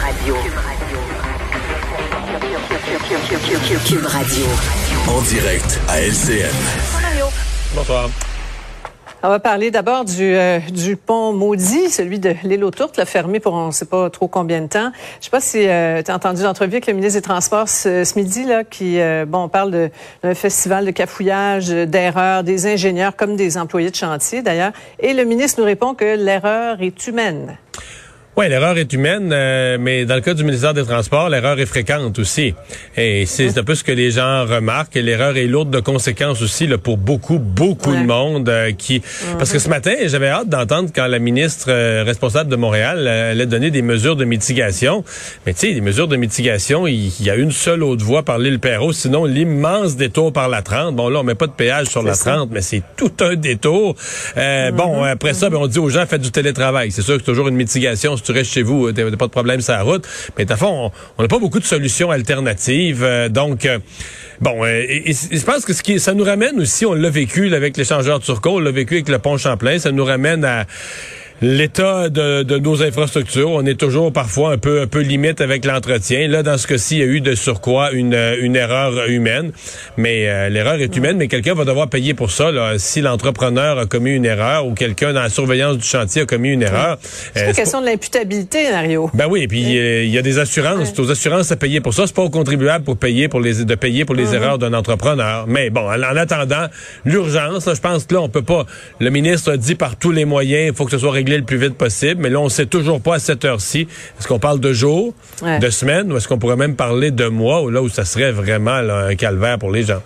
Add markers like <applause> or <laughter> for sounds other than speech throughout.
Radio. Cube Radio. En direct à LCN. Bonsoir. On va parler d'abord du, euh, du pont maudit, celui de l'île aux Tourtes, fermé pour on ne sait pas trop combien de temps. Je sais pas si euh, tu as entendu l'entrevue avec le ministre des Transports ce, midi, là, qui, euh, bon, on parle d'un festival de cafouillage, d'erreurs, des ingénieurs comme des employés de chantier d'ailleurs. Et le ministre nous répond que l'erreur est humaine. Oui, l'erreur est humaine, euh, mais dans le cas du ministère des Transports, l'erreur est fréquente aussi. Et c'est un peu ce que les gens remarquent. Et l'erreur est lourde de conséquences aussi là, pour beaucoup, beaucoup de monde euh, qui. Parce que ce matin, j'avais hâte d'entendre quand la ministre euh, responsable de Montréal allait donner des mesures de mitigation. Mais tu sais, des mesures de mitigation, il y, a une seule autre voie par l'île Perrault, sinon l'immense détour par la 30. Bon, là, on met pas de péage sur la 30, mais c'est tout un détour. Bon, mm-hmm. après ça, ben, on dit aux gens, faites du télétravail. C'est sûr que c'est toujours une mitigation tu restes chez vous, t'as pas de problème sur la route. Mais à fond, on n'a pas beaucoup de solutions alternatives. Euh, donc, euh, bon, euh, je pense que ce qui, ça nous ramène aussi, on l'a vécu avec l'échangeur turco, on l'a vécu avec le pont Champlain, ça nous ramène à l'état de, de, nos infrastructures. On est toujours parfois un peu un peu limite avec l'entretien. Là, dans ce cas-ci, il y a eu de surcroît une, une erreur humaine. Mais euh, l'erreur est humaine, mais quelqu'un va devoir payer pour ça. Là, si l'entrepreneur a commis une erreur ou quelqu'un dans la surveillance du chantier a commis une erreur. C'est une euh, question de l'imputabilité, Mario. Ben oui, et puis euh, il y a des assurances. C'est aux assurances à payer pour ça. C'est pas aux contribuables pour payer pour les de payer pour les mm-hmm. erreurs d'un entrepreneur. Mais bon, en, attendant, l'urgence, je pense que là, on peut pas. Le ministre a dit par tous les moyens, il faut que ce soit réglé le plus vite possible. Mais là, on ne sait toujours pas à cette heure-ci. Est-ce qu'on parle de jours, de semaines, ou est-ce qu'on pourrait même parler de mois, ou là où ça serait vraiment un calvaire pour les gens?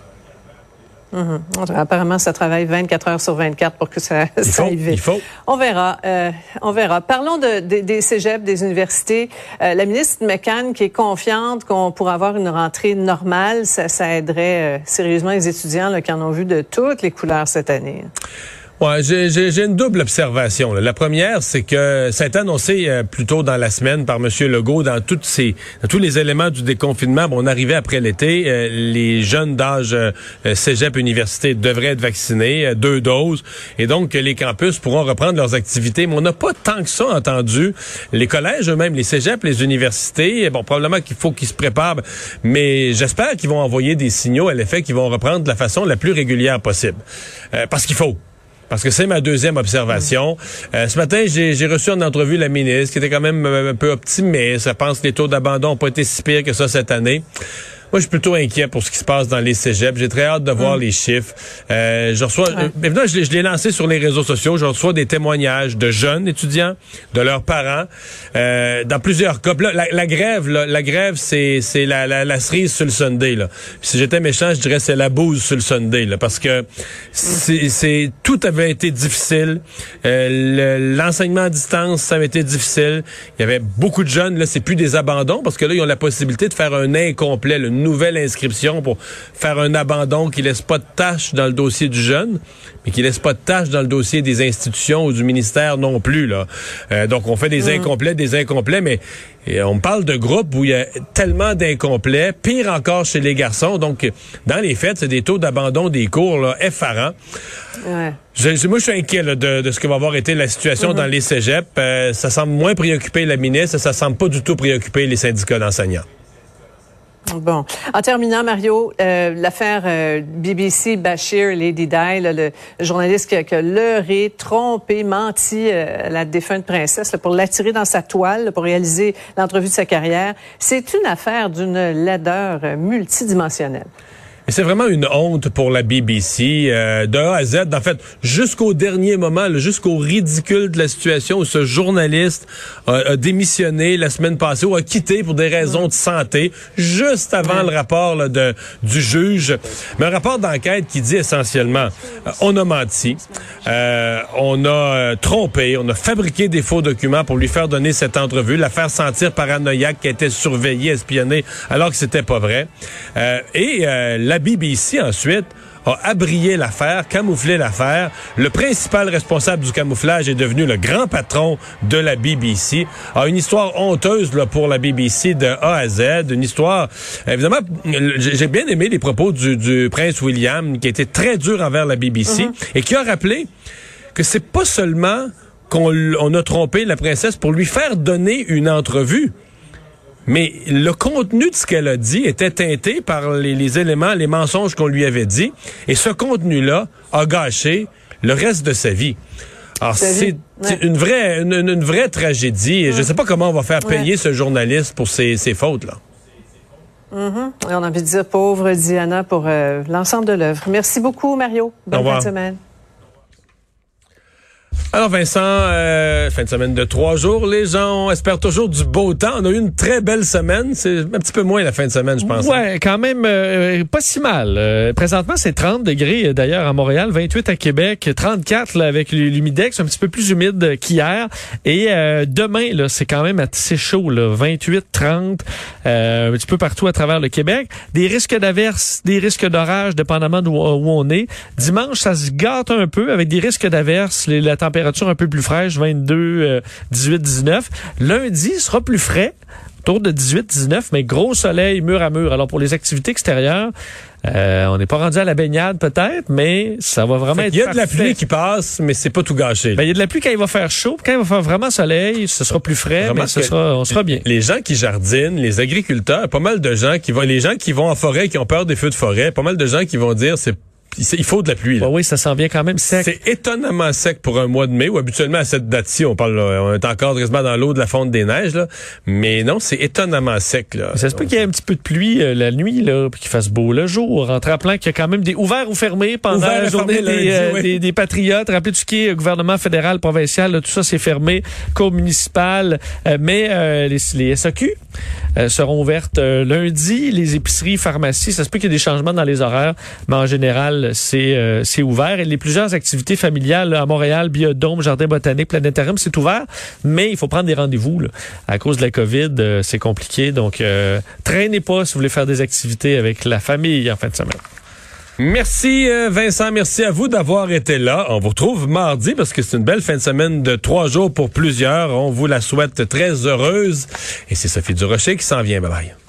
Mm-hmm. Apparemment, ça travaille 24 heures sur 24 pour que ça, il <laughs> ça aille vite. Il faut. On verra. Euh, on verra. Parlons de, des cégeps, des universités. Euh, la ministre McCann qui est confiante qu'on pourra avoir une rentrée normale, ça, ça aiderait euh, sérieusement les étudiants là, qui en ont vu de toutes les couleurs cette année. Ouais, j'ai une double observation. La première, c'est que ça a été annoncé euh, plus tôt dans la semaine par M. Legault dans, toutes ces, dans tous les éléments du déconfinement. Bon, on arrivait après l'été. Euh, les jeunes d'âge euh, cégep université devraient être vaccinés, deux doses. Et donc, les campus pourront reprendre leurs activités. Mais on n'a pas tant que ça entendu. Les collèges eux-mêmes, les cégeps, les universités, bon, probablement qu'il faut qu'ils se préparent. Mais j'espère qu'ils vont envoyer des signaux à l'effet qu'ils vont reprendre de la façon la plus régulière possible. parce qu'il faut parce que c'est ma deuxième observation. Euh, ce matin, j'ai reçu en entrevue la ministre qui était quand même un peu optimiste. Elle pense que les taux d'abandon n'ont pas été si pires que ça cette année. Moi, je suis plutôt inquiet pour ce qui se passe dans les cégeps. J'ai très hâte de voir mm. les chiffres. Euh, je reçois, euh, je l'ai lancé sur les réseaux sociaux. Je reçois des témoignages de jeunes étudiants, de leurs parents, euh, dans plusieurs cas. la, la, grève, la grève, c'est c'est la, la, la, cerise sur le Sunday. Là. si j'étais méchant, je dirais c'est la bouse sur le Sunday, là, parce que c'est tout avait été difficile. Euh, L'enseignement à distance, ça avait été difficile. Il y avait beaucoup de jeunes. Là, c'est plus des abandons parce que là, ils ont la possibilité de faire un incomplet. Le nouvelle inscription pour faire un abandon qui laisse pas de tâche dans le dossier du jeune, mais qui laisse pas de tâche dans le dossier des institutions ou du ministère non plus. Là. Euh, donc, on fait des mm. incomplets, des incomplets, mais on parle de groupes où il y a tellement d'incomplets, pire encore chez les garçons. Donc, dans les faits, c'est des taux d'abandon des cours là, effarants. Ouais. Je, moi, je suis inquiet de, ce que va avoir été la situation mm-hmm. dans les cégeps. Euh, ça semble moins préoccuper la ministre, ça semble pas du tout préoccuper les syndicats d'enseignants. Bon. En terminant, Mario, euh, l'affaire euh, BBC Bashir Lady Di, le journaliste qui, qui a leurré, trompé, menti euh, la défunte princesse pour l'attirer dans sa toile, pour réaliser l'entrevue de sa carrière, c'est une affaire d'une laideur multidimensionnelle c'est vraiment une honte pour la BBC euh, de A à Z. En fait, jusqu'au dernier moment, jusqu'au ridicule de la situation où ce journaliste a, démissionné la semaine passée ou a quitté pour des raisons de santé, juste avant le rapport de, du juge. Mais un rapport d'enquête qui dit essentiellement, euh, on a menti, euh, on a trompé, on a fabriqué des faux documents pour lui faire donner cette entrevue, la faire sentir paranoïaque qui était surveillée, espionnée, alors que c'était pas vrai. et la BBC ensuite a abrié l'affaire, camouflé l'affaire. Le principal responsable du camouflage est devenu le grand patron de la BBC. A une histoire honteuse là, pour la BBC de A à Z, une histoire évidemment j'ai bien aimé les propos du, prince William qui était très dur envers la BBC mm-hmm. et qui a rappelé que c'est pas seulement qu'on a trompé la princesse pour lui faire donner une entrevue Mais le contenu de ce qu'elle a dit était teinté par les, les éléments, les mensonges qu'on lui avait dit. Et ce contenu-là a gâché le reste de sa vie. Alors, c'est Ouais. une vraie, une, une vraie tragédie. Et je ne sais pas comment on va faire payer ce journaliste pour ses, ses fautes-là. Et on a envie de dire pauvre Diana pour euh, l'ensemble de l'œuvre. Merci beaucoup, Mario. Bonne fin de semaine. Alors Vincent, euh, fin de semaine de trois jours, les gens espèrent toujours du beau temps. On a eu une très belle semaine. C'est un petit peu moins la fin de semaine, je pense. hein? Ouais, quand même euh, pas si mal. Euh, présentement, c'est 30 degrés euh, d'ailleurs à Montréal, 28 à Québec, 34 là, avec l'humidex, un petit peu plus humide qu'hier. Et euh, demain, là, c'est quand même assez chaud, là, 28, 30, euh, un petit peu partout à travers le Québec. Des risques d'averses, des risques d'orage, dépendamment d'où où on est. Dimanche, ça se gâte un peu avec des risques d'averses, la température un peu plus fraîche, 22, euh, 18, 19. Lundi sera plus frais autour de 18-19, mais gros soleil mur à mur. Alors pour les activités extérieures, euh, on n'est pas rendu à la baignade peut-être, mais ça va vraiment être qu'il y a de la pluie qui passe, mais c'est pas tout gâché. Ben, il y a de la pluie quand il va faire chaud, puis quand il va faire vraiment soleil, ce sera plus frais, Vraiment mais ce sera, on sera bien. Les gens qui jardinent, les agriculteurs, pas mal de gens qui vont, les gens qui vont en forêt, qui ont peur des feux de forêt, pas mal de gens qui vont dire c'est il faut de la pluie. là. Ouais, oui, ça s'en vient quand même sec. C'est étonnamment sec pour un mois de mai, ou habituellement à cette date-ci, on parle, là, on est encore quasiment dans l'eau de la fonte des neiges, là. Mais non, c'est étonnamment sec, là. Ça se peut qu'il y ait un petit peu de pluie euh, la nuit, là, puis qu'il fasse beau le jour, en te rappelant qu'il y a quand même des ouverts ou fermés pendant Ouvert la journée des, lundi, euh, oui. des, des patriotes. Rappelez tout ce qui est gouvernement fédéral, provincial, là, tout ça c'est fermé, cours municipal, euh, mais euh, les, les SAQ euh, seront ouvertes euh, lundi, les épiceries, pharmacies, ça se peut qu'il y ait des changements dans les horaires, mais en général, c'est euh, ouvert. Et les plusieurs activités familiales à Montréal, Biodôme, Jardin botanique, Planétarium, c'est ouvert, mais il faut prendre des rendez-vous. À cause de la COVID, euh, c'est compliqué, donc euh, traînez pas si vous voulez faire des activités avec la famille en fin de semaine. Merci euh, Vincent, merci à vous d'avoir été là. On vous retrouve mardi parce que c'est une belle fin de semaine de trois jours pour plusieurs. On vous la souhaite très heureuse. Et c'est Sophie Durocher qui s'en vient. Bye bye.